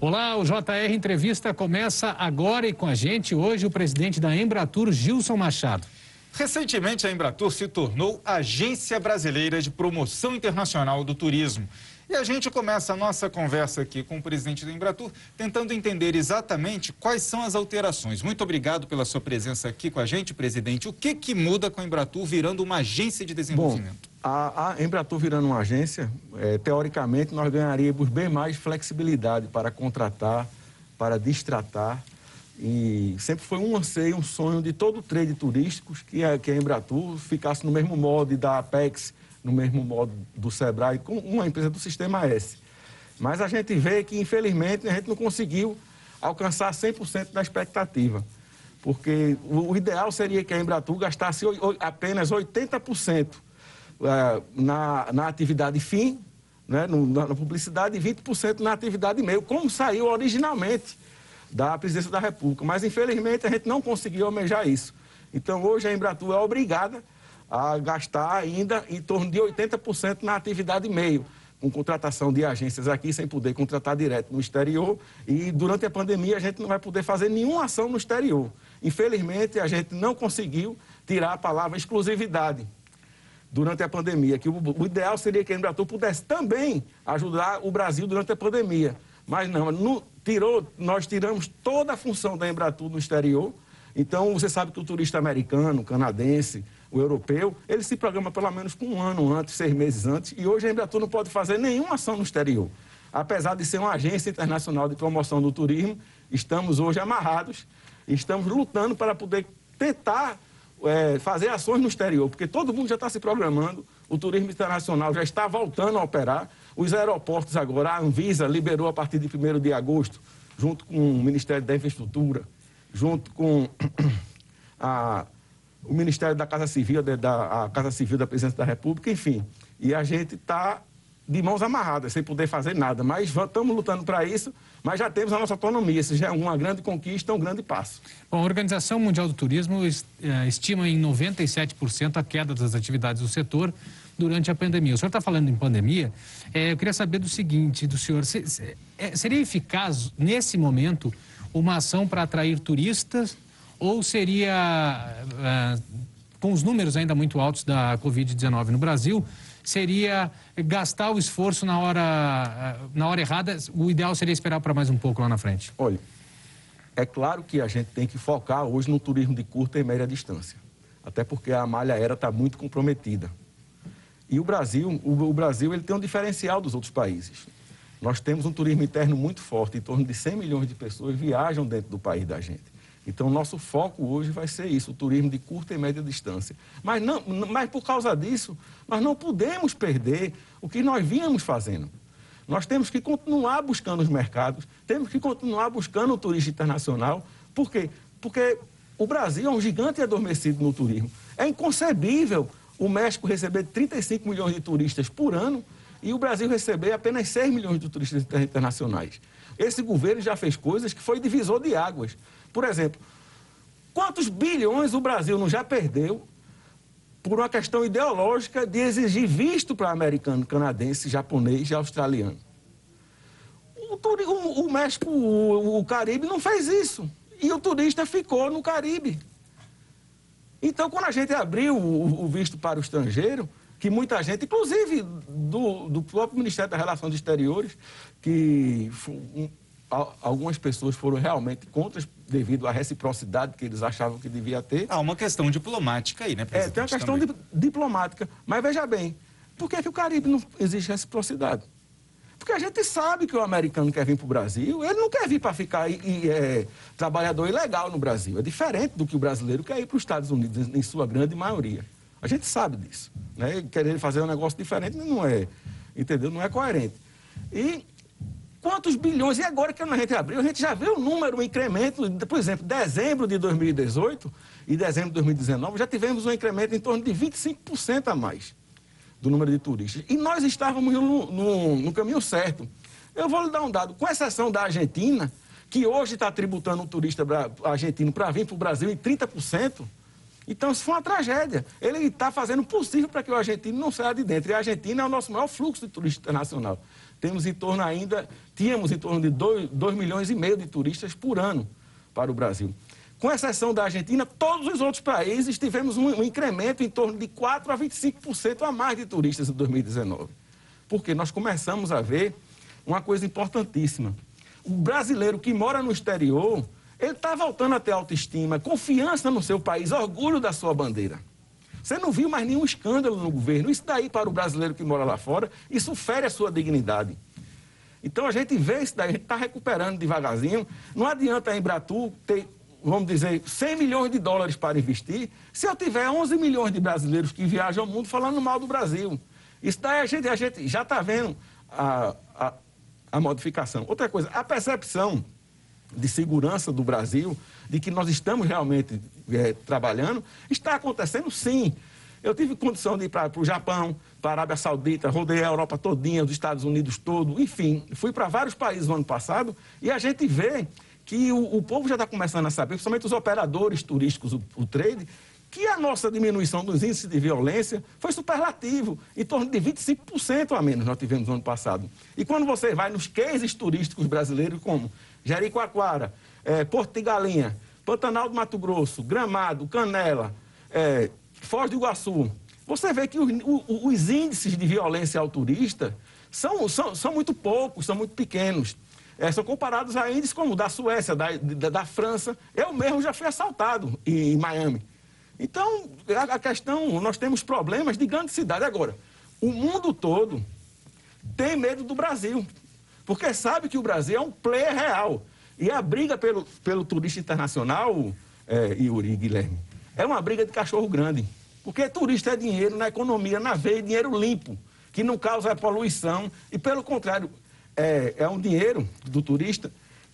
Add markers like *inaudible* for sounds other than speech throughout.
Olá, o JR Entrevista começa agora e com a gente hoje o presidente da Embratur, Gilson Machado. Recentemente, a Embratur se tornou Agência Brasileira de Promoção Internacional do Turismo. E a gente começa a nossa conversa aqui com o presidente da Embratur, tentando entender exatamente quais são as alterações. Muito obrigado pela sua presença aqui com a gente, presidente. O que, que muda com a Embratur virando uma agência de desenvolvimento? Bom, a, a Embratur virando uma agência, é, teoricamente, nós ganharíamos bem mais flexibilidade para contratar, para distratar. E sempre foi um anseio, um sonho de todo o trade turístico que a, que a Embratur ficasse no mesmo molde da Apex, no mesmo modo do Sebrae, com uma empresa do Sistema S. Mas a gente vê que, infelizmente, a gente não conseguiu alcançar 100% da expectativa. Porque o, ideal seria que a Embratur gastasse apenas 80% é, na, na atividade fim, né, na publicidade, e 20% na atividade meio, como saiu originalmente da presidência da República. Mas, infelizmente, a gente não conseguiu almejar isso. Então, hoje, a Embratur é obrigada a gastar ainda em torno de 80% na atividade meio, com contratação de agências aqui, sem poder contratar direto no exterior. E durante a pandemia a gente não vai poder fazer nenhuma ação no exterior. Infelizmente, a gente não conseguiu tirar a palavra exclusividade durante a pandemia, que o, o ideal seria que a Embratur pudesse também ajudar o Brasil durante a pandemia. Mas não, no, tirou, nós tiramos toda a função da Embratur no exterior. Então, você sabe que o turista americano, canadense, o europeu, ele se programa pelo menos com um ano antes, seis meses antes, e hoje a Embratur não pode fazer nenhuma ação no exterior. Apesar de ser uma agência internacional de promoção do turismo, estamos hoje amarrados, estamos lutando para poder tentar é, fazer ações no exterior, porque todo mundo já está se programando, o turismo internacional já está voltando a operar, os aeroportos agora, a Anvisa liberou a partir de 1 de agosto, junto com o Ministério da Infraestrutura, junto com *clears throat* a o Ministério da Casa Civil, da, a Casa Civil da Presidência da República, enfim. E a gente está de mãos amarradas, sem poder fazer nada. Mas estamos lutando para isso, mas já temos a nossa autonomia. Isso já é uma grande conquista, um grande passo. Bom, a Organização Mundial do Turismo eh, estima em 97% a queda das atividades do setor durante a pandemia. O senhor está falando em pandemia, é, eu queria saber do seguinte, do senhor, se, se, é, seria eficaz, nesse momento, uma ação para atrair turistas ou seria, com os números ainda muito altos da Covid-19 no Brasil, seria gastar o esforço na hora, na hora errada? O ideal seria esperar para mais um pouco lá na frente? Olha, é claro que a gente tem que focar hoje no turismo de curta e média distância, até porque a malha aérea está muito comprometida. E o Brasil, o Brasil ele tem um diferencial dos outros países. Nós temos um turismo interno muito forte, em torno de 100 milhões de pessoas viajam dentro do país da gente. Então, nosso foco hoje vai ser isso, o turismo de curta e média distância. Mas, não, mas por causa disso, nós não podemos perder o que nós vínhamos fazendo. Nós temos que continuar buscando os mercados, temos que continuar buscando o turista internacional. Por quê? Porque o Brasil é um gigante adormecido no turismo. É inconcebível o México receber 35 milhões de turistas por ano e o Brasil receber apenas 6 milhões de turistas internacionais. Esse governo já fez coisas que foi divisor de águas. Por exemplo, quantos bilhões o Brasil não já perdeu por uma questão ideológica de exigir visto para americano, canadense, japonês e australiano? O, o, México, o, o Caribe não fez isso. E o turista ficou no Caribe. Então, quando a gente abriu o, o visto para o estrangeiro, que muita gente, inclusive do, do próprio Ministério das Relações Exteriores, que algumas pessoas foram realmente contra devido à reciprocidade que eles achavam que devia ter. Há uma questão diplomática aí, né, presidente? É, tem uma questão di diplomática. Mas veja bem, por que, que o Caribe não existe reciprocidade? Porque a gente sabe que o americano quer vir para o Brasil, ele não quer vir para ficar e, e, é, trabalhador ilegal no Brasil. É diferente do que o brasileiro quer ir para os Estados Unidos, em sua grande maioria. A gente sabe disso. Né? Querer fazer um negócio diferente não é, entendeu? Não é coerente. E Quantos bilhões? E agora que a gente abriu, a gente já vê o número, o incremento, por exemplo, dezembro de 2018 e dezembro de 2019, já tivemos um incremento em torno de 25% a mais do número de turistas. E nós estávamos no, no, no caminho certo. Eu vou lhe dar um dado, com exceção da Argentina, que hoje está tributando um turista argentino para vir para o Brasil em 30%, Então, isso foi uma tragédia. Ele está fazendo o possível para que o argentino não saia de dentro. E a Argentina é o nosso maior fluxo de turista internacional. Temos em torno ainda, tínhamos em torno de 2 milhões e meio de turistas por ano para o Brasil. Com exceção da Argentina, todos os outros países tivemos um, um incremento em torno de 4 a 25% a mais de turistas em 2019. Porque nós começamos a ver uma coisa importantíssima. O brasileiro que mora no exterior, ele está voltando a ter autoestima, confiança no seu país, orgulho da sua bandeira. Você não viu mais nenhum escândalo no governo. Isso daí, para o brasileiro que mora lá fora, isso fere a sua dignidade. Então a gente vê isso daí, a gente está recuperando devagarzinho. Não adianta a Embratur ter, vamos dizer, 100 milhões de dólares para investir, se eu tiver 11 milhões de brasileiros que viajam ao mundo falando mal do Brasil. Isso daí a gente, a gente já está vendo a, a, a modificação. Outra coisa, a percepção de segurança do Brasil, de que nós estamos realmente é, trabalhando, está acontecendo sim. Eu tive condição de ir para o Japão, para a Arábia Saudita, rodei a Europa todinha, os Estados Unidos todo, enfim, fui para vários países no ano passado e a gente vê que o, o povo já está começando a saber, principalmente os operadores turísticos, o, o trade, que a nossa diminuição dos índices de violência foi superlativo, em torno de 25% a menos nós tivemos no ano passado. E quando você vai nos cases turísticos brasileiros, como Jericoacoara, é, Porto de Galinha, Pantanal do Mato Grosso, Gramado, Canela, é, Foz do Iguaçu, você vê que os, os índices de violência ao turista são, são, são muito poucos, são muito pequenos. É, são comparados a índices como da Suécia, da, da, da, França. Eu mesmo já fui assaltado em, em Miami. Então, a, a, questão, nós temos problemas de grande cidade. Agora, o mundo todo tem medo do Brasil, porque sabe que o Brasil é um player real. E a briga pelo, pelo turista internacional, é, Yuri Guilherme, é uma briga de cachorro grande. Porque turista é dinheiro na economia, na veia, dinheiro limpo, que não causa poluição. E, pelo contrário, é, é um dinheiro do turista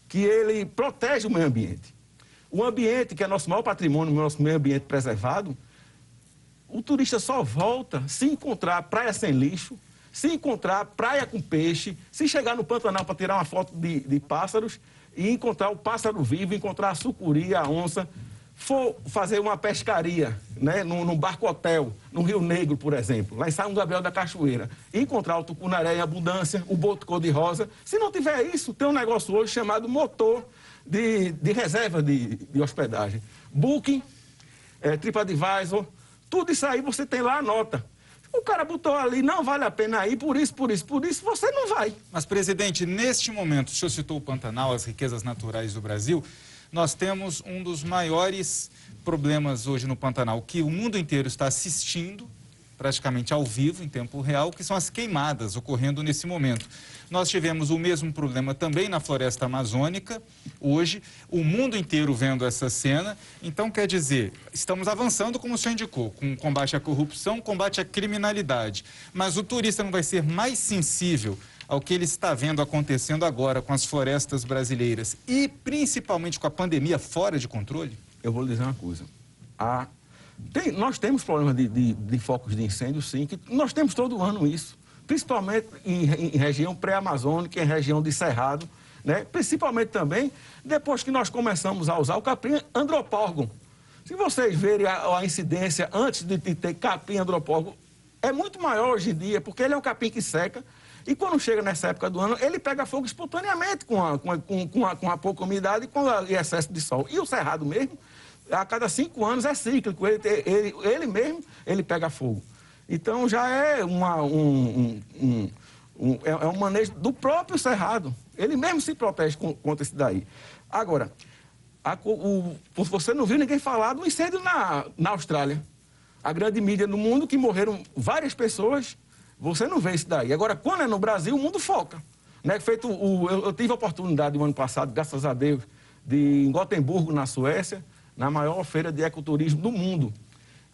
que ele protege o meio ambiente. O ambiente, que é nosso maior patrimônio, nosso meio ambiente preservado, o turista só volta se encontrar praia sem lixo, se encontrar praia com peixe, se chegar no Pantanal para tirar uma foto de, de pássaros e encontrar o pássaro vivo, encontrar a sucuri, a onça, for fazer uma pescaria, né, num, num barco hotel, no Rio Negro, por exemplo, lá em São Gabriel da Cachoeira, encontrar o tucunaré em abundância, o boto cor-de-rosa, se não tiver isso, tem um negócio hoje chamado motor de, de reserva de, de hospedagem. Booking, é, TripAdvisor, tudo isso aí você tem lá a nota. O cara botou ali, não vale a pena ir, por isso, por isso, por isso, você não vai. Mas, presidente, neste momento, o senhor citou o Pantanal, as riquezas naturais do Brasil, nós temos um dos maiores problemas hoje no Pantanal, que o mundo inteiro está assistindo, praticamente ao vivo, em tempo real, que são as queimadas ocorrendo nesse momento. Nós tivemos o mesmo problema também na floresta amazônica, hoje, o mundo inteiro vendo essa cena. Então, quer dizer, estamos avançando, como o senhor indicou, com combate à corrupção, combate à criminalidade. Mas o turista não vai ser mais sensível ao que ele está vendo acontecendo agora com as florestas brasileiras e principalmente com a pandemia fora de controle? Eu vou lhe dizer uma coisa. A... Tem, nós temos problemas de, de, de, focos de incêndio, sim, que nós temos todo ano isso principalmente em, em região pré-amazônica, em região de cerrado, né? principalmente também depois que nós começamos a usar o capim andropórgon. Se vocês verem a, a incidência antes de, de ter capim andropórgon, é muito maior hoje em dia, porque ele é um capim que seca, e quando chega nessa época do ano, ele pega fogo espontaneamente com a, com a, com a, com a pouca umidade e com excesso de sol. E o cerrado mesmo, a cada cinco anos é cíclico, ele, ele, ele mesmo ele pega fogo. Então já é, uma, um, um, um, é, é um manejo do próprio Cerrado. Ele mesmo se protege contra isso daí. Agora, a, o, você não viu ninguém falar do incêndio na, na Austrália. A grande mídia no mundo que morreram várias pessoas, você não vê isso daí. Agora, quando é no Brasil, o mundo foca. Né? Feito o, eu, eu tive a oportunidade no ano passado, graças a Deus, de em Gotemburgo, na Suécia, na maior feira de ecoturismo do mundo.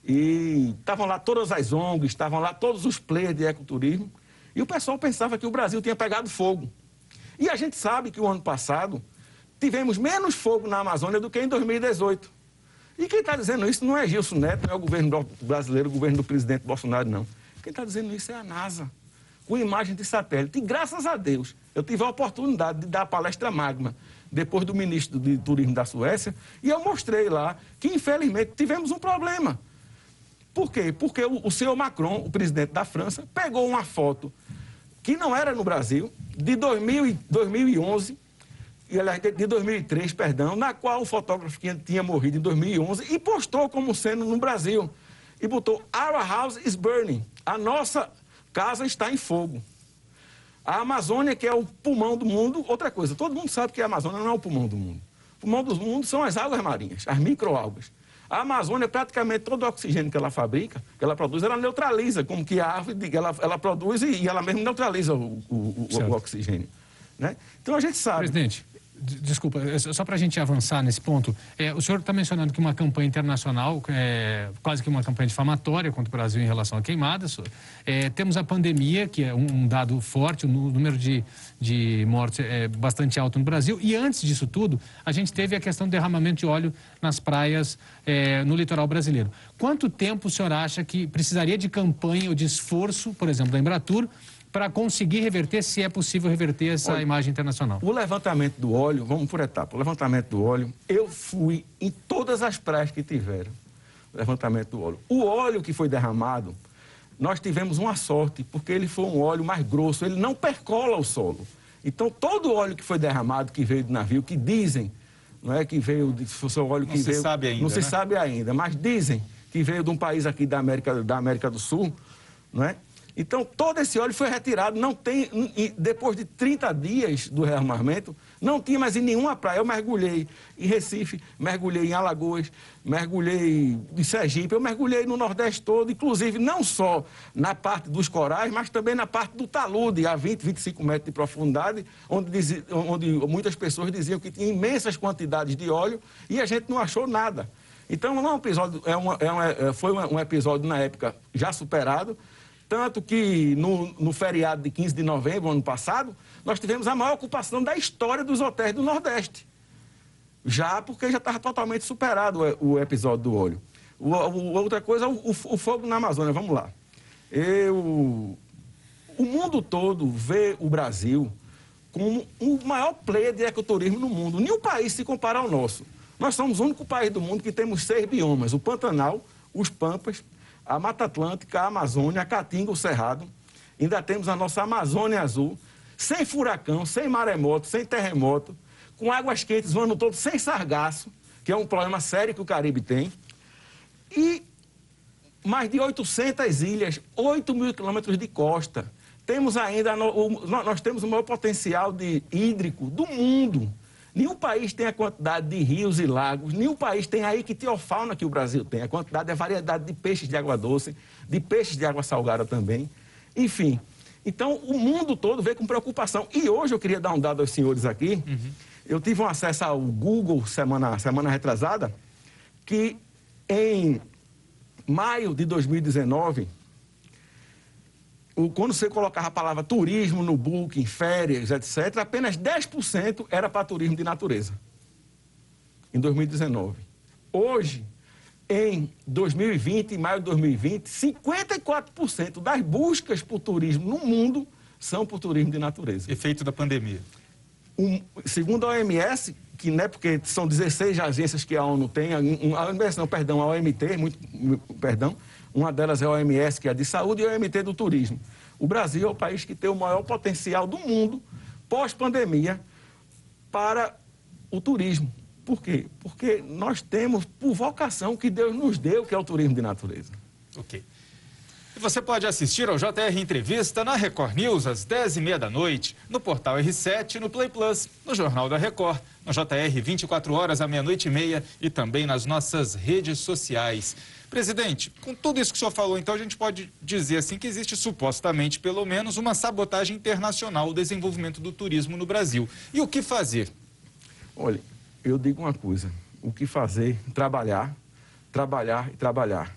E estavam lá todas as ONGs, estavam lá todos os players de ecoturismo. E o pessoal pensava que o Brasil tinha pegado fogo. E a gente sabe que o ano passado tivemos menos fogo na Amazônia do que em 2018. E quem está dizendo isso não é Gilson Neto, não é o governo brasileiro, o governo do presidente Bolsonaro, não. Quem está dizendo isso é a NASA, com imagem de satélite. E graças a Deus, eu tive a oportunidade de dar a palestra magma depois do ministro de Turismo da Suécia, e eu mostrei lá que, infelizmente, tivemos um problema. Por quê? Porque o, o senhor Macron, o presidente da França, pegou uma foto que não era no Brasil, de 2000, 2011, de 2003, perdão, na qual o fotógrafo tinha morrido em 2011 e postou como sendo no Brasil. E botou: Our house is burning. A nossa casa está em fogo. A Amazônia, que é o pulmão do mundo, outra coisa, todo mundo sabe que a Amazônia não é o pulmão do mundo. O pulmão do mundo são as águas marinhas, as microalgas. A Amazônia, praticamente todo o oxigênio que ela fabrica, que ela produz, ela neutraliza, como que a árvore, ela, ela produz e, ela mesmo neutraliza o, o, o, o oxigênio. Né? Então a gente sabe. Presidente, Desculpa, é só para a gente avançar nesse ponto, é, o senhor está mencionando que uma campanha internacional, é, quase que uma campanha difamatória contra o Brasil em relação a queimadas. É, temos a pandemia, que é um, um, dado forte, o número de, de mortes é bastante alto no Brasil. E antes disso tudo, a gente teve a questão do derramamento de óleo nas praias é, no litoral brasileiro. Quanto tempo o senhor acha que precisaria de campanha ou de esforço, por exemplo, da Embratur, para conseguir reverter, se é possível reverter essa Olha, imagem internacional? O levantamento do óleo, vamos por etapa, o levantamento do óleo, eu fui em todas as praias que tiveram levantamento do óleo. O óleo que foi derramado, nós tivemos uma sorte, porque ele foi um óleo mais grosso, ele não percola o solo. Então, todo o óleo que foi derramado, que veio do navio, que dizem, não é que veio, se o óleo que não veio... Não se sabe ainda, Não né? se sabe ainda, mas dizem que veio de um país aqui da América, da América do Sul, não é? Então, todo esse óleo foi retirado. Não tem, depois de 30 dias do rearmamento, não tinha mais em nenhuma praia. Eu mergulhei em Recife, mergulhei em Alagoas, mergulhei em Sergipe, eu mergulhei no Nordeste todo, inclusive não só na parte dos corais, mas também na parte do talude, a 20, 25 metros de profundidade, onde, onde muitas pessoas diziam que tinha imensas quantidades de óleo e a gente não achou nada. Então, não é um episódio, é uma, é uma, é, foi um episódio na época já superado, tanto que no, no feriado de 15 de novembro, ano passado, nós tivemos a maior ocupação da história dos hotéis do Nordeste. Já porque já estava totalmente superado o, o, episódio do óleo. O, o, outra coisa, o, o, fogo na Amazônia. Vamos lá. Eu, o mundo todo vê o Brasil como o maior player de ecoturismo no mundo. Nenhum país se compara ao nosso. Nós somos o único país do mundo que temos seis biomas: o Pantanal, os Pampas, a Mata Atlântica, a Amazônia, a Caatinga, o Cerrado. Ainda temos a nossa Amazônia Azul, sem furacão, sem maremoto, sem terremoto, com águas quentes o ano todo, sem sargaço, que é um problema sério que o Caribe tem. E mais de 800 ilhas, 8 mil quilômetros de costa. Temos ainda, nós temos o maior potencial de hídrico do mundo. Nenhum país tem a quantidade de rios e lagos, nenhum país tem a ictiofauna que o Brasil tem, a quantidade, a variedade de peixes de água doce, de peixes de água salgada também. Enfim, então o mundo todo vê com preocupação. E hoje eu queria dar um dado aos senhores aqui. Uhum. Eu tive um acesso ao Google semana, semana retrasada, que em maio de 2019 quando você colocava a palavra turismo no booking, férias, etc., apenas 10% era para turismo de natureza. Em 2019. Hoje, em 2020, em maio de 2020, 54% das buscas por turismo no mundo são por turismo de natureza. Efeito da pandemia. Um, segundo a OMS, que não é porque são 16 agências que a ONU tem, a OMS não, perdão, a OMT, muito, perdão, uma delas é a OMS, que é a de saúde, e a OMT do turismo. O Brasil é o país que tem o maior potencial do mundo pós-pandemia para o turismo. Por quê? Porque nós temos por vocação que Deus nos deu, que é o turismo de natureza. Ok. E você pode assistir ao JR Entrevista na Record News às 10h30 da noite, no portal R7, no Play Plus, no Jornal da Record, no JR 24 horas à meia-noite e meia e também nas nossas redes sociais. Presidente, com tudo isso que o senhor falou, então a gente pode dizer assim que existe supostamente, pelo menos, uma sabotagem internacional ao desenvolvimento do turismo no Brasil. E o que fazer? Olha, eu digo uma coisa: o que fazer? Trabalhar, trabalhar e trabalhar.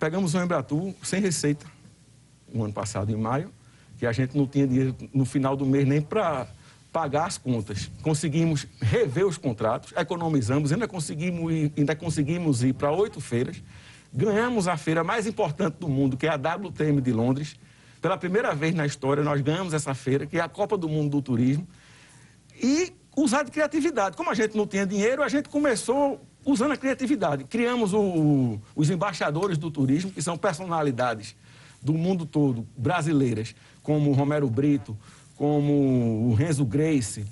Pegamos o Embratur sem receita, no ano passado, em maio, que a gente não tinha dinheiro no final do mês nem para pagar as contas. Conseguimos rever os contratos, economizamos, ainda conseguimos ir, ainda conseguimos ir para oito feiras. Ganhamos a feira mais importante do mundo, que é a WTM de Londres. Pela primeira vez na história, nós ganhamos essa feira, que é a Copa do Mundo do Turismo. E usar de criatividade. Como a gente não tinha dinheiro, a gente começou usando a criatividade. Criamos o, o, os embaixadores do turismo, que são personalidades do mundo todo, brasileiras, como Romero Brito, como o Renzo Grace,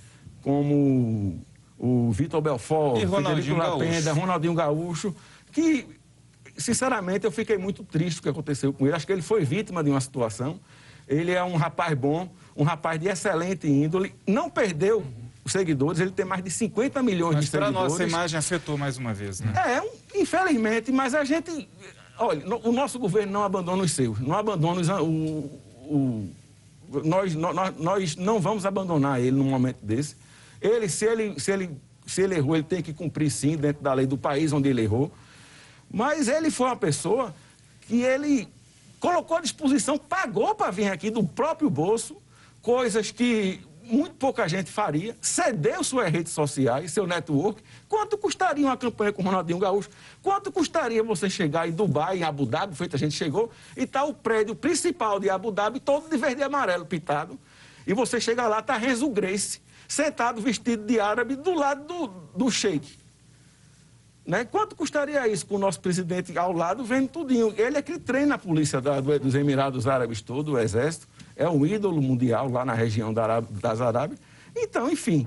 como o Vitor Belfort, Federico Lapenda, Ronaldinho Gaúcho, que, sinceramente, eu fiquei muito triste com o que aconteceu com ele. Acho que ele foi vítima de uma situação. Ele é um rapaz bom, um rapaz de excelente índole, não perdeu os seguidores, ele tem mais de 50 milhões mas de seguidores. Mas para nossa imagem afetou mais uma vez, né? É, infelizmente, mas a gente... Olha, o nosso governo não abandona os seus, não abandona os, o, o nós, nós, nós não vamos abandonar ele num momento desse. Ele se, ele, se ele, se ele errou, ele tem que cumprir sim dentro da lei do país onde ele errou. Mas ele foi uma pessoa que ele colocou à disposição, pagou para vir aqui do próprio bolso, coisas que muito pouca gente faria, cedeu suas redes sociais, seu network. Quanto custaria uma campanha com Ronaldinho Gaúcho? Quanto custaria você chegar em Dubai, em Abu Dhabi, feito a gente chegou, e está o prédio principal de Abu Dhabi todo de verde e amarelo pintado, e você chega lá, está Renzo Grace, sentado vestido de árabe do lado do, do sheik. Né? Quanto custaria isso com o nosso presidente ao lado, vendo tudinho? Ele é que treina a polícia da, dos Emirados Árabes todo, o exército é um ídolo mundial lá na região das Arábias. Então, enfim,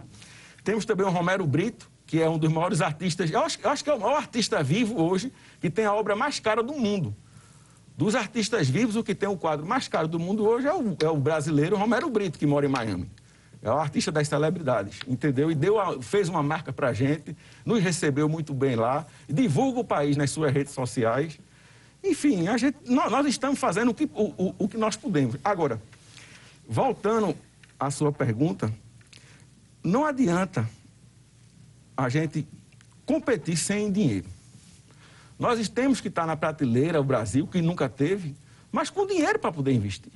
temos também o Romero Brito, que é um dos maiores artistas, eu acho, eu acho que é o maior artista vivo hoje, que tem a obra mais cara do mundo. Dos artistas vivos, o que tem o quadro mais caro do mundo hoje é o, é o brasileiro Romero Brito, que mora em Miami. É o artista das celebridades, entendeu? E deu a, fez uma marca para a gente, nos recebeu muito bem lá, divulga o país nas suas redes sociais. Enfim, a gente, nós, nós estamos fazendo o que, o, o, o que nós podemos. Agora, Voltando à sua pergunta, não adianta a gente competir sem dinheiro. Nós temos que estar na prateleira, o Brasil, que nunca teve, mas com dinheiro para poder investir.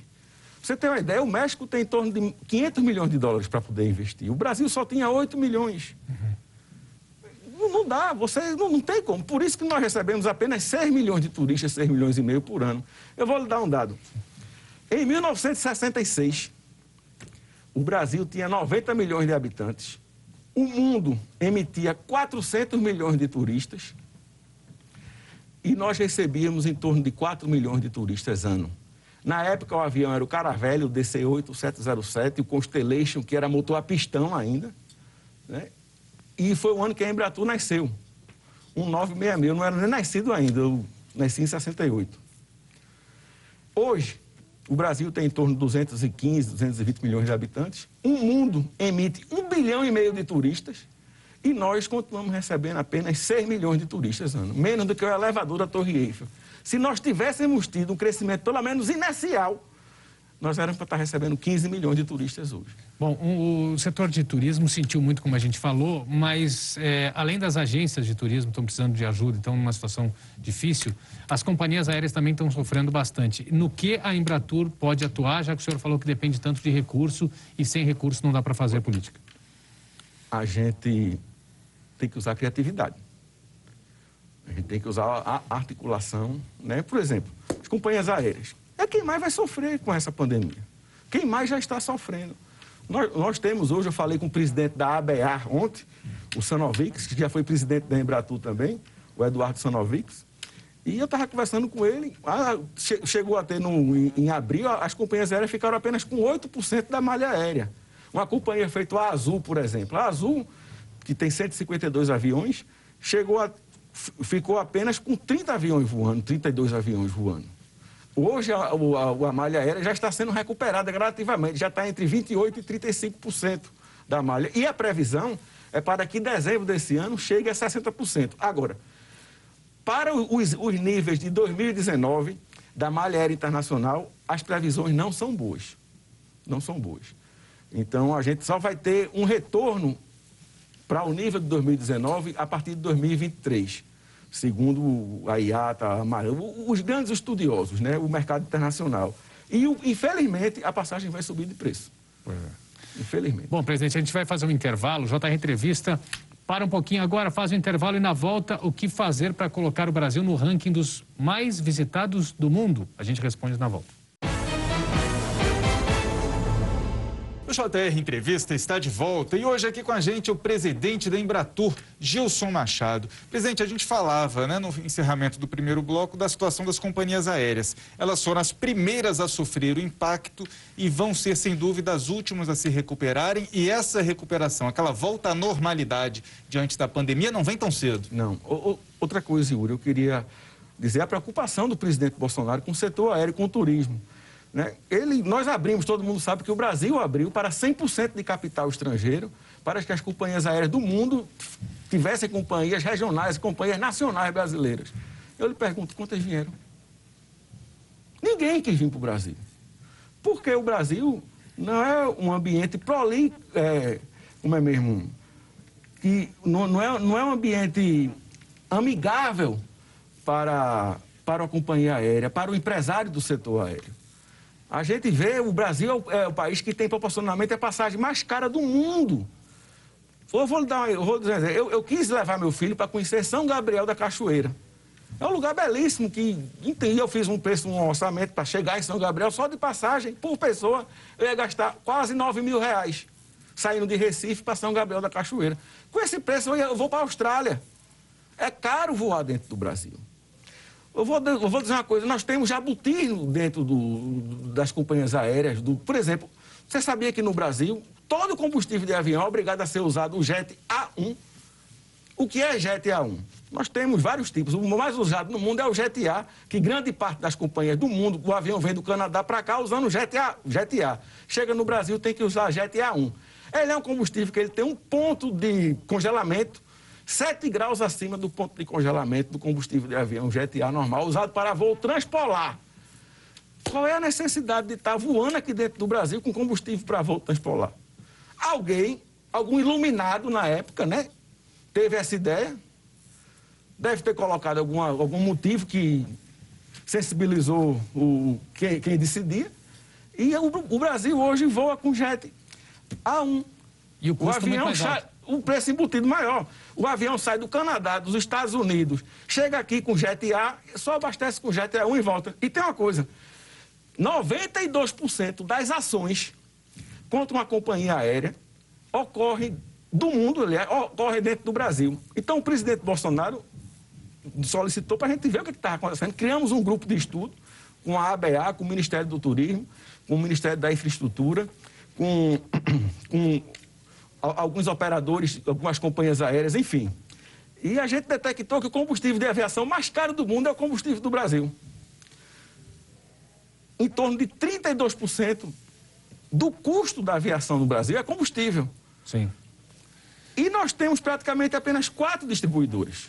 Você tem uma ideia, o México tem em torno de 500 milhões de dólares para poder investir. O Brasil só tinha 8 milhões. Não, não, dá, você não, não, tem como. Por isso que nós recebemos apenas 6 milhões de turistas, 6 milhões e meio por ano. Eu vou lhe dar um dado. Em 1966, o Brasil tinha 90 milhões de habitantes. O mundo emitia 400 milhões de turistas. E nós recebíamos em torno de 4 milhões de turistas ano. Na época, o avião era o Caravelho, o DC-8, o 707, o Constellation, que era motor a pistão ainda. Né? E foi o ano que a Embratur nasceu. Um 966, eu não era nem nascido ainda, eu nasci em 68. Hoje, o Brasil tem em torno de 215, 220 milhões de habitantes. O mundo emite um bilhão e meio de turistas. E nós continuamos recebendo apenas 6 milhões de turistas ano, menos do que o elevador da Torre Eiffel. Se nós tivéssemos tido um crescimento pelo menos inicial, nós éramos para estar recebendo 15 milhões de turistas hoje. Bom, o, setor de turismo sentiu muito, como a gente falou, mas é, além das agências de turismo estão precisando de ajuda, estão numa situação difícil, as companhias aéreas também estão sofrendo bastante. No que a Embratur pode atuar, já que o senhor falou que depende tanto de recurso e sem recurso não dá para fazer política? A gente tem que usar criatividade. A gente tem que usar a articulação, né? Por exemplo, as companhias aéreas é quem mais vai sofrer com essa pandemia. Quem mais já está sofrendo. Nós, nós temos hoje, eu falei com o presidente da ABA ontem, o Sanovics, que já foi presidente da Embratur também, o Eduardo Sanovics, e eu estava conversando com ele, ah, che chegou a ter no, em, em, abril, as companhias aéreas ficaram apenas com 8% da malha aérea. Uma companhia feita a Azul, por exemplo. A Azul, que tem 152 aviões, chegou a, ficou apenas com 30 aviões voando, 32 aviões voando. Hoje, a, a, a, malha aérea já está sendo recuperada gradativamente, já está entre 28% e 35% da malha. E a previsão é para que em dezembro desse ano chegue a 60%. Agora, para os, os níveis de 2019 da malha aérea internacional, as previsões não são boas. Não são boas. Então, a gente só vai ter um retorno para o nível de 2019 a partir de 2023 segundo a IATA, a os grandes estudiosos, né, o mercado internacional. E, infelizmente, a passagem vai subir de preço. É. Infelizmente. Bom, presidente, a gente vai fazer um intervalo. JR Entrevista para um pouquinho agora, faz o um intervalo e na volta, o que fazer para colocar o Brasil no ranking dos mais visitados do mundo? A gente responde na volta. O JR Entrevista está de volta e hoje aqui com a gente o presidente da Embratur, Gilson Machado. Presidente, a gente falava né, no encerramento do primeiro bloco da situação das companhias aéreas. Elas foram as primeiras a sofrer o impacto e vão ser, sem dúvida, as últimas a se recuperarem. E essa recuperação, aquela volta à normalidade diante da pandemia, não vem tão cedo. Não. O, outra coisa, Yuri, eu queria dizer a preocupação do presidente Bolsonaro com o setor aéreo e com o turismo. Né? Ele, nós abrimos, todo mundo sabe que o Brasil abriu para 100% de capital estrangeiro, para que as companhias aéreas do mundo tivessem companhias regionais, companhias nacionais brasileiras. Eu lhe pergunto, quantas vieram? Ninguém quis vir para o Brasil. Porque o Brasil não é um ambiente proli... É, como é mesmo? Que não, não, é, não é um ambiente amigável para, para a companhia aérea, para o empresário do setor aéreo. A gente vê, o Brasil é o país que tem proporcionalmente a passagem mais cara do mundo. Eu vou, dar, eu vou dizer, eu, eu quis levar meu filho para conhecer São Gabriel da Cachoeira. É um lugar belíssimo que, entendi, eu fiz um preço, um orçamento para chegar em São Gabriel, só de passagem, por pessoa, eu ia gastar quase 9 mil reais, saindo de Recife para São Gabriel da Cachoeira. Com esse preço, eu, ia, eu vou para a Austrália. É caro voar dentro do Brasil. Eu vou, eu vou dizer uma coisa, nós temos jabuti dentro do, das companhias aéreas. Do, por exemplo, você sabia que no Brasil, todo combustível de avião é obrigado a ser usado o jet A1. O que é jet A1? Nós temos vários tipos. O mais usado no mundo é o jet A, que grande parte das companhias do mundo, o avião vem do Canadá para cá usando o jet A, jet A. Chega no Brasil, tem que usar jet A1. Ele é um combustível que ele tem um ponto de congelamento 7 graus acima do ponto de congelamento do combustível de avião jet A normal, usado para voo transpolar. Qual é a necessidade de estar voando aqui dentro do Brasil com combustível para voo transpolar? Alguém, algum iluminado na época, né? Teve essa ideia, deve ter colocado alguma, algum motivo que sensibilizou o, quem, quem decidia. E o, o, Brasil hoje voa com jet A1. E o o avião alto um preço embutido maior. O avião sai do Canadá, dos Estados Unidos, chega aqui com jet A, só abastece com jet A1 e volta. E tem uma coisa: 92% das ações contra uma companhia aérea ocorrem do mundo, aliás, ocorre dentro do Brasil. Então o presidente Bolsonaro solicitou para a gente ver o que estava acontecendo. Criamos um grupo de estudo com a ABA, com o Ministério do Turismo, com o Ministério da Infraestrutura, com, *clears throat* com alguns operadores, algumas companhias aéreas, enfim. E a gente detectou que o combustível de aviação mais caro do mundo é o combustível do Brasil. Em torno de 32% do custo da aviação no Brasil é combustível. Sim. E nós temos praticamente apenas quatro distribuidores.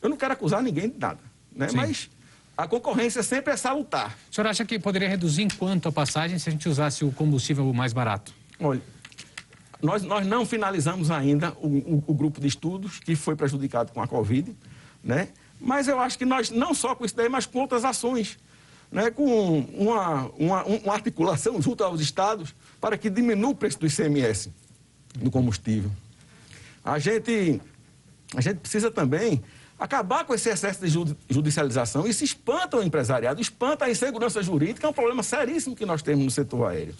Eu não quero acusar ninguém de nada, né? mas a concorrência sempre é salutar. O senhor acha que poderia reduzir em quanto a passagem se a gente usasse o combustível mais barato? Olha, nós, nós não finalizamos ainda o, o, o grupo de estudos que foi prejudicado com a Covid, né? mas eu acho que nós, não só com isso daí, mas com outras ações, né? com uma, uma, uma articulação *laughs* junto aos estados para que diminua o preço do ICMS do combustível. A gente, a gente precisa também acabar com esse excesso de judicialização. Isso espanta o empresariado, espanta a insegurança jurídica, é um problema seríssimo que nós temos no setor aéreo.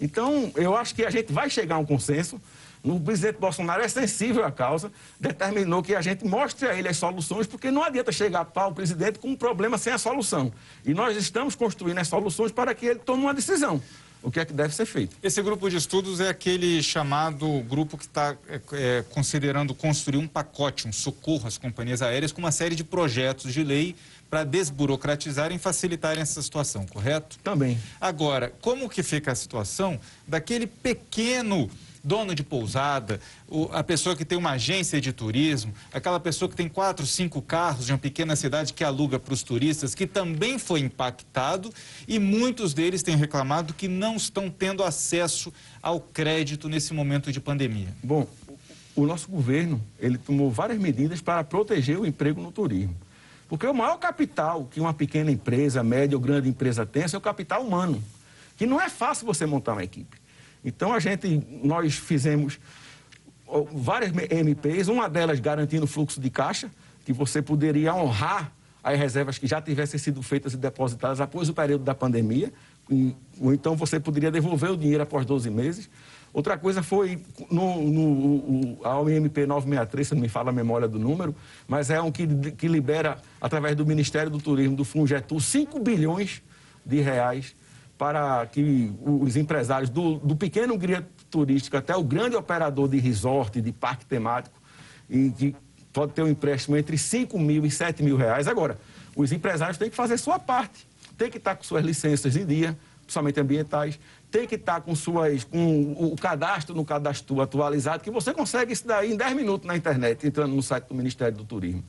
Então, eu acho que a gente vai chegar a um consenso. O presidente Bolsonaro é sensível à causa, determinou que a gente mostre a ele as soluções, porque não adianta chegar para o presidente com um problema sem a solução. E nós estamos construindo as soluções para que ele tome uma decisão. O que é que deve ser feito? Esse grupo de estudos é aquele chamado grupo que está é, é, considerando construir um pacote, um socorro às companhias aéreas com uma série de projetos de lei para desburocratizarem e facilitarem essa situação, correto? Também. Agora, como que fica a situação daquele pequeno dono de pousada, a pessoa que tem uma agência de turismo, aquela pessoa que tem quatro, cinco carros de uma pequena cidade que aluga para os turistas, que também foi impactado e muitos deles têm reclamado que não estão tendo acesso ao crédito nesse momento de pandemia. Bom, o nosso governo ele tomou várias medidas para proteger o emprego no turismo. Porque o maior capital que uma pequena empresa, média ou grande empresa tem é o capital humano, que não é fácil você montar uma equipe. Então a gente, nós fizemos várias MPs, uma delas garantindo fluxo de caixa, que você poderia honrar as reservas que já tivessem sido feitas e depositadas após o período da pandemia, ou então você poderia devolver o dinheiro após 12 meses. Outra coisa foi no, no a OMP 963, se não me fala a memória do número, mas é um que, que libera, através do Ministério do Turismo, do Fungetur, 5 bilhões de reais para que os empresários, do, do pequeno guia turístico até o grande operador de resort, de parque temático, e que pode ter um empréstimo entre 5 mil e 7 mil reais. Agora, os empresários têm que fazer sua parte, tem que estar com suas licenças em dia, principalmente ambientais, tem que estar com, suas, com o cadastro no cadastro atualizado, que você consegue isso daí em 10 minutos na internet, entrando no site do Ministério do Turismo.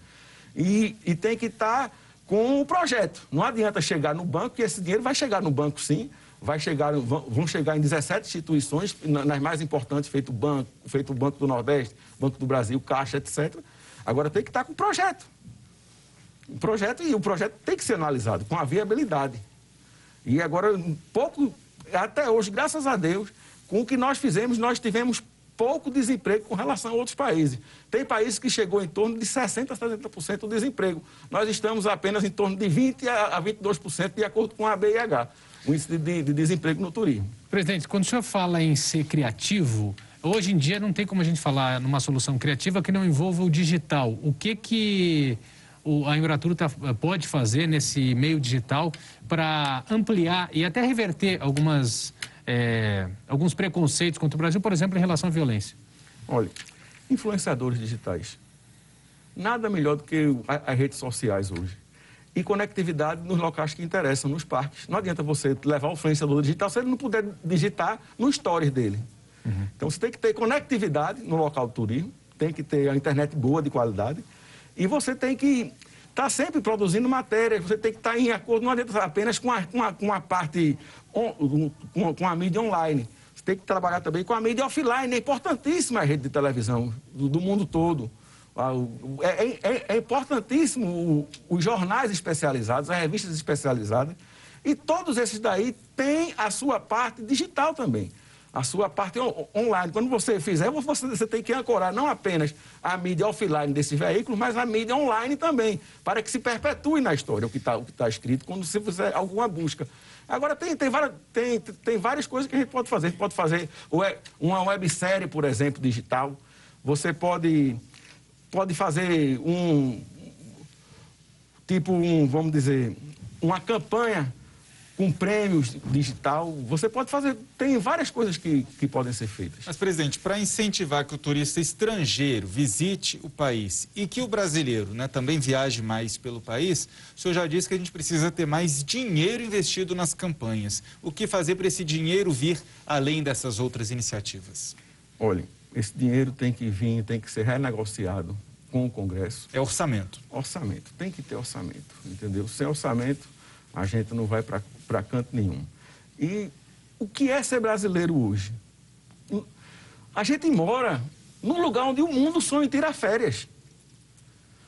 E, e tem que estar com o projeto. Não adianta chegar no banco, que esse dinheiro vai chegar no banco sim, vai chegar, vão chegar em 17 instituições, nas mais importantes, feito o Banco, feito o Banco do Nordeste, Banco do Brasil, Caixa, etc. Agora tem que estar com o projeto. O projeto, e o projeto tem que ser analisado com a viabilidade. E agora, um pouco, até hoje, graças a Deus, com o que nós fizemos, nós tivemos pouco desemprego com relação a outros países. Tem países que chegou em torno de 60% a 70% do desemprego. Nós estamos apenas em torno de 20% a 22%, de acordo com a BIH, o índice de, de desemprego no turismo. Presidente, quando o senhor fala em ser criativo, hoje em dia não tem como a gente falar numa solução criativa que não envolva o digital. O que que a Embratur tá, pode fazer nesse meio digital para ampliar e até reverter algumas, é, alguns preconceitos contra o Brasil, por exemplo, em relação à violência? Olha, influenciadores digitais. Nada melhor do que as redes sociais hoje. E conectividade nos locais que interessam, nos parques. Não adianta você levar o influenciador digital se ele não puder digitar no stories dele. Uhum. Então você tem que ter conectividade no local do turismo, tem que ter a internet boa, de qualidade, e você tem que estar tá sempre produzindo matéria, você tem que estar tá em acordo, não adianta apenas com a, com a, com a parte, on, com, com a mídia online. Você tem que trabalhar também com a mídia offline. É importantíssima a rede de televisão do, do mundo todo. Ah, é, é, é, é importantíssimo os jornais especializados, as revistas especializadas. E todos esses daí têm a sua parte digital também a sua parte online. Quando você fizer, você, você tem que ancorar não apenas a mídia offline desses veículos, mas a mídia online também, para que se perpetue na história o que está tá escrito quando você fizer alguma busca. Agora, tem, tem, várias, tem, tem várias coisas que a gente pode fazer. A gente pode fazer uma websérie, por exemplo, digital. Você pode, pode fazer um, tipo, um, vamos dizer, uma campanha com prêmios digital. Você pode fazer, tem várias coisas que, que podem ser feitas. Mas, presidente, para incentivar que o turista estrangeiro visite o país e que o brasileiro né, também viaje mais pelo país, o senhor já disse que a gente precisa ter mais dinheiro investido nas campanhas. O que fazer para esse dinheiro vir além dessas outras iniciativas? Olha, esse dinheiro tem que vir, tem que ser renegociado com o Congresso. É orçamento. Orçamento, tem que ter orçamento, entendeu? Sem orçamento, a gente não vai para para canto nenhum. E o que é ser brasileiro hoje? A gente mora num lugar onde o mundo sonha em tirar férias.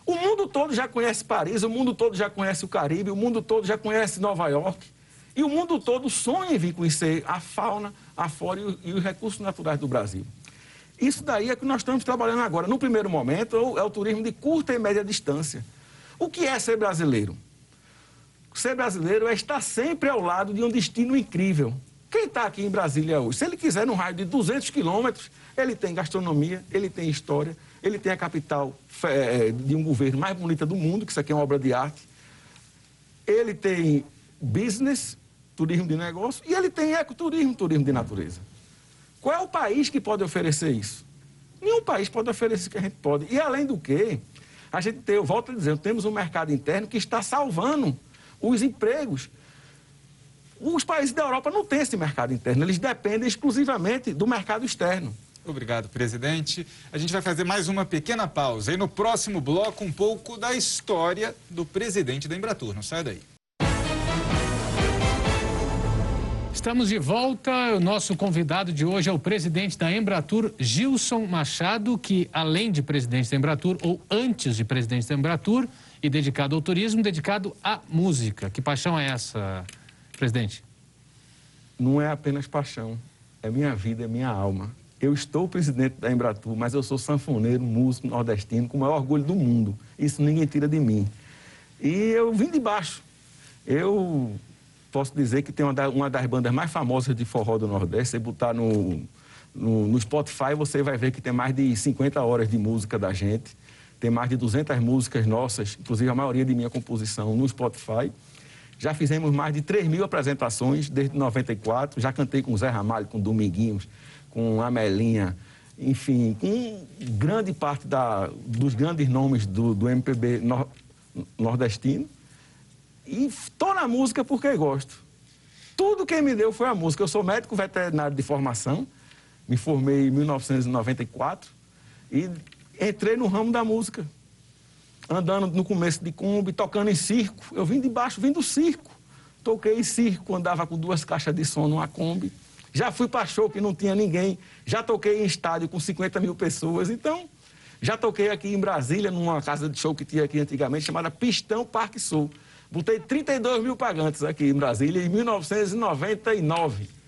O mundo todo já conhece Paris, o mundo todo já conhece o Caribe, o mundo todo já conhece Nova York. E o mundo todo sonha em vir conhecer a fauna, a flora e os recursos naturais do Brasil. Isso daí é que nós estamos trabalhando agora. No primeiro momento, é o turismo de curta e média distância. O que é ser brasileiro? Ser brasileiro é estar sempre ao lado de um destino incrível. Quem está aqui em Brasília hoje, se ele quiser, num raio de 200 quilômetros, ele tem gastronomia, ele tem história, ele tem a capital é, de um governo mais bonita do mundo, que isso aqui é uma obra de arte. Ele tem business, turismo de negócio, e ele tem ecoturismo, turismo de natureza. Qual é o país que pode oferecer isso? Nenhum país pode oferecer o que a gente pode. E além do que, a gente tem, eu volto a dizer, temos um mercado interno que está salvando os empregos. Os países da Europa não têm esse mercado interno, eles dependem exclusivamente do mercado externo. Obrigado, presidente. A gente vai fazer mais uma pequena pausa e no próximo bloco um pouco da história do presidente da Embratur. Não sai daí. Estamos de volta. O nosso convidado de hoje é o presidente da Embratur, Gilson Machado, que além de presidente da Embratur, ou antes de presidente da Embratur, e dedicado ao turismo, dedicado à música. Que paixão é essa, presidente? Não é apenas paixão, é minha vida, é minha alma. Eu estou presidente da Embratur, mas eu sou sanfoneiro, músico nordestino, com o maior orgulho do mundo. Isso ninguém tira de mim. E eu vim de baixo. Eu posso dizer que tem uma, uma das bandas mais famosas de forró do Nordeste. Você botar no, no, no, Spotify, você vai ver que tem mais de 50 horas de música da gente. Tem mais de 200 músicas nossas, inclusive a maioria de minha composição no Spotify. Já fizemos mais de 3 mil apresentações desde 94. Já cantei com Zé Ramalho, com Dominguinhos, com Amelinha, enfim, com grande parte da, dos grandes nomes do, do MPB nor, nordestino. E estou na música porque gosto. Tudo quem me deu foi a música. Eu sou médico veterinário de formação, me formei em 1994 e entrei no ramo da música. Andando no começo de Kombi, tocando em circo. Eu vim de baixo, vim do circo. Toquei em circo, andava com duas caixas de som numa Kombi. Já fui para show que não tinha ninguém. Já toquei em estádio com 50 mil pessoas. Então, já toquei aqui em Brasília, numa casa de show que tinha aqui antigamente, chamada Pistão Parque Sul. Botei 32 mil pagantes aqui em Brasília em 1999.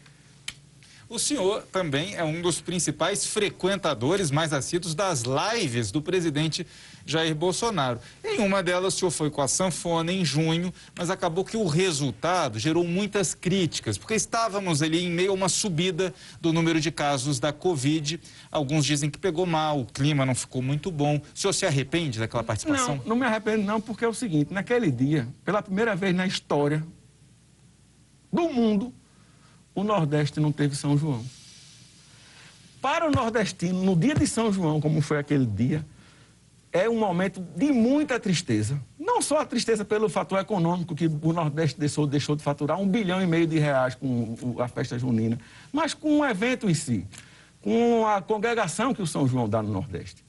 O senhor também é um dos principais frequentadores mais assíduos das lives do presidente Jair Bolsonaro. Em uma delas, o senhor foi com a sanfona em junho, mas acabou que o resultado gerou muitas críticas, porque estávamos ali em meio a uma subida do número de casos da Covid. Alguns dizem que pegou mal, o clima não ficou muito bom. O senhor se arrepende daquela participação? Não, não me arrependo não, porque é o seguinte, naquele dia, pela primeira vez na história do mundo, o Nordeste não teve São João. Para o nordestino, no dia de São João, como foi aquele dia, é um momento de muita tristeza. Não só a tristeza pelo fator econômico, que o Nordeste deixou, deixou de faturar um bilhão e meio de reais com a festa junina, mas com o evento em si, com a congregação que o São João dá no Nordeste.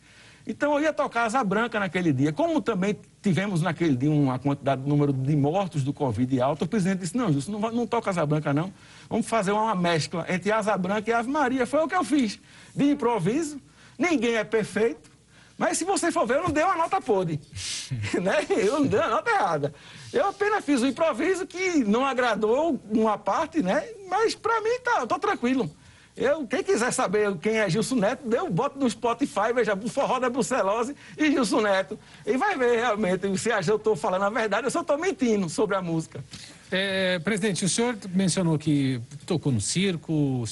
Então eu ia tocar Asa Branca naquele dia. Como também tivemos naquele dia uma quantidade, número de mortos do Covid alto, o presidente disse, não, Justo, não, não toca Asa Branca não. Vamos fazer uma mescla entre Asa Branca e Ave Maria. Foi o que eu fiz. De improviso, ninguém é perfeito. Mas se você for ver, eu não dei uma nota podre. *laughs* né? Eu não dei uma nota errada. Eu apenas fiz o um improviso que não agradou uma parte, né? Mas para mim tá, eu tô tranquilo. Eu, quem quiser saber quem é Gilson Neto, dê um bote no Spotify, veja o Forró da Brucelose e Gilson Neto. E vai ver realmente se eu estou falando a verdade, eu só estou mentindo sobre a música. É, presidente, o senhor mencionou que tocou no circo,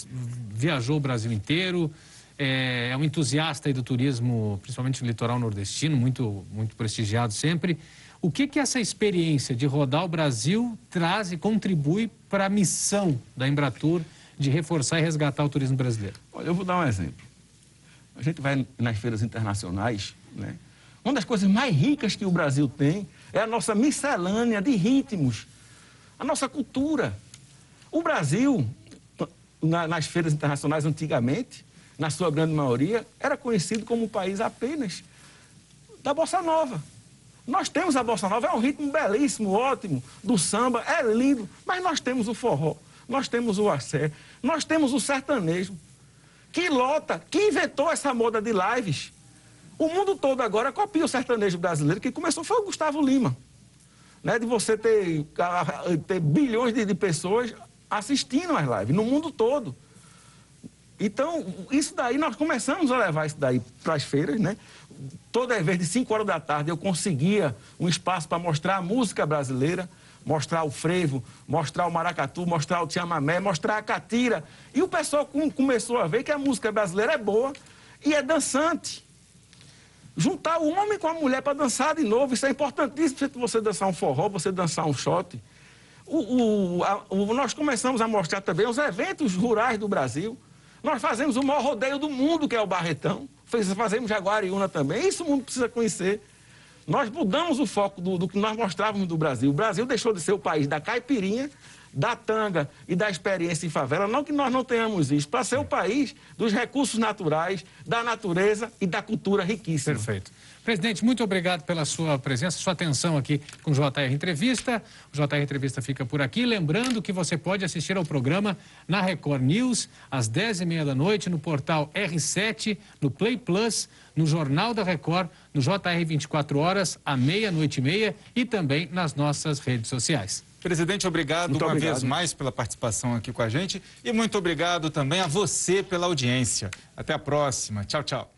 viajou o Brasil inteiro, é, é um entusiasta do turismo, principalmente no litoral nordestino, muito, muito prestigiado sempre. O que, que essa experiência de rodar o Brasil traz e contribui para a missão da Embratur de reforçar e resgatar o turismo brasileiro? Olha, eu vou dar um exemplo. A gente vai nas feiras internacionais, né? Uma das coisas mais ricas que o Brasil tem é a nossa miscelânea de ritmos, a nossa cultura. O Brasil, na, nas feiras internacionais antigamente, na sua grande maioria, era conhecido como um país apenas da bossa nova. Nós temos a bossa nova, é um ritmo belíssimo, ótimo, do samba, é lindo, mas nós temos o forró nós temos o axé, nós temos o sertanejo, que lota, que inventou essa moda de lives. O mundo todo agora copia o sertanejo brasileiro, que começou foi o Gustavo Lima. Né, de você ter, ter bilhões de, de pessoas assistindo às lives, no mundo todo. Então, isso daí, nós começamos a levar isso daí para as feiras, né? Toda vez de 5 horas da tarde eu conseguia um espaço para mostrar a música brasileira, mostrar o frevo, mostrar o maracatu, mostrar o chamamé, mostrar a catira. E o pessoal começou a ver que a música brasileira é boa e é dançante. Juntar o homem com a mulher para dançar de novo, isso é importantíssimo. Você dançar um forró, você dançar um shot. O, o, a, o, nós começamos a mostrar também os eventos rurais do Brasil. Nós fazemos o maior rodeio do mundo, que é o Barretão. Fazemos Jaguariúna também. Isso o mundo precisa conhecer. Nós mudamos o foco do, do que nós mostrávamos do Brasil. O Brasil deixou de ser o país da caipirinha, da tanga e da experiência em favela. Não que nós não tenhamos isso, para ser o país dos recursos naturais, da natureza e da cultura riquíssima. Perfeito. Presidente, muito obrigado pela sua presença, sua atenção aqui com o JR Entrevista. O JR Entrevista fica por aqui. Lembrando que você pode assistir ao programa na Record News, às 10h30 da noite, no portal R7, no Play Plus, no Jornal da Record, no JR 24 Horas, à meia-noite e meia e também nas nossas redes sociais. Presidente, obrigado muito uma obrigado. vez mais pela participação aqui com a gente e muito obrigado também a você pela audiência. Até a próxima. Tchau, tchau.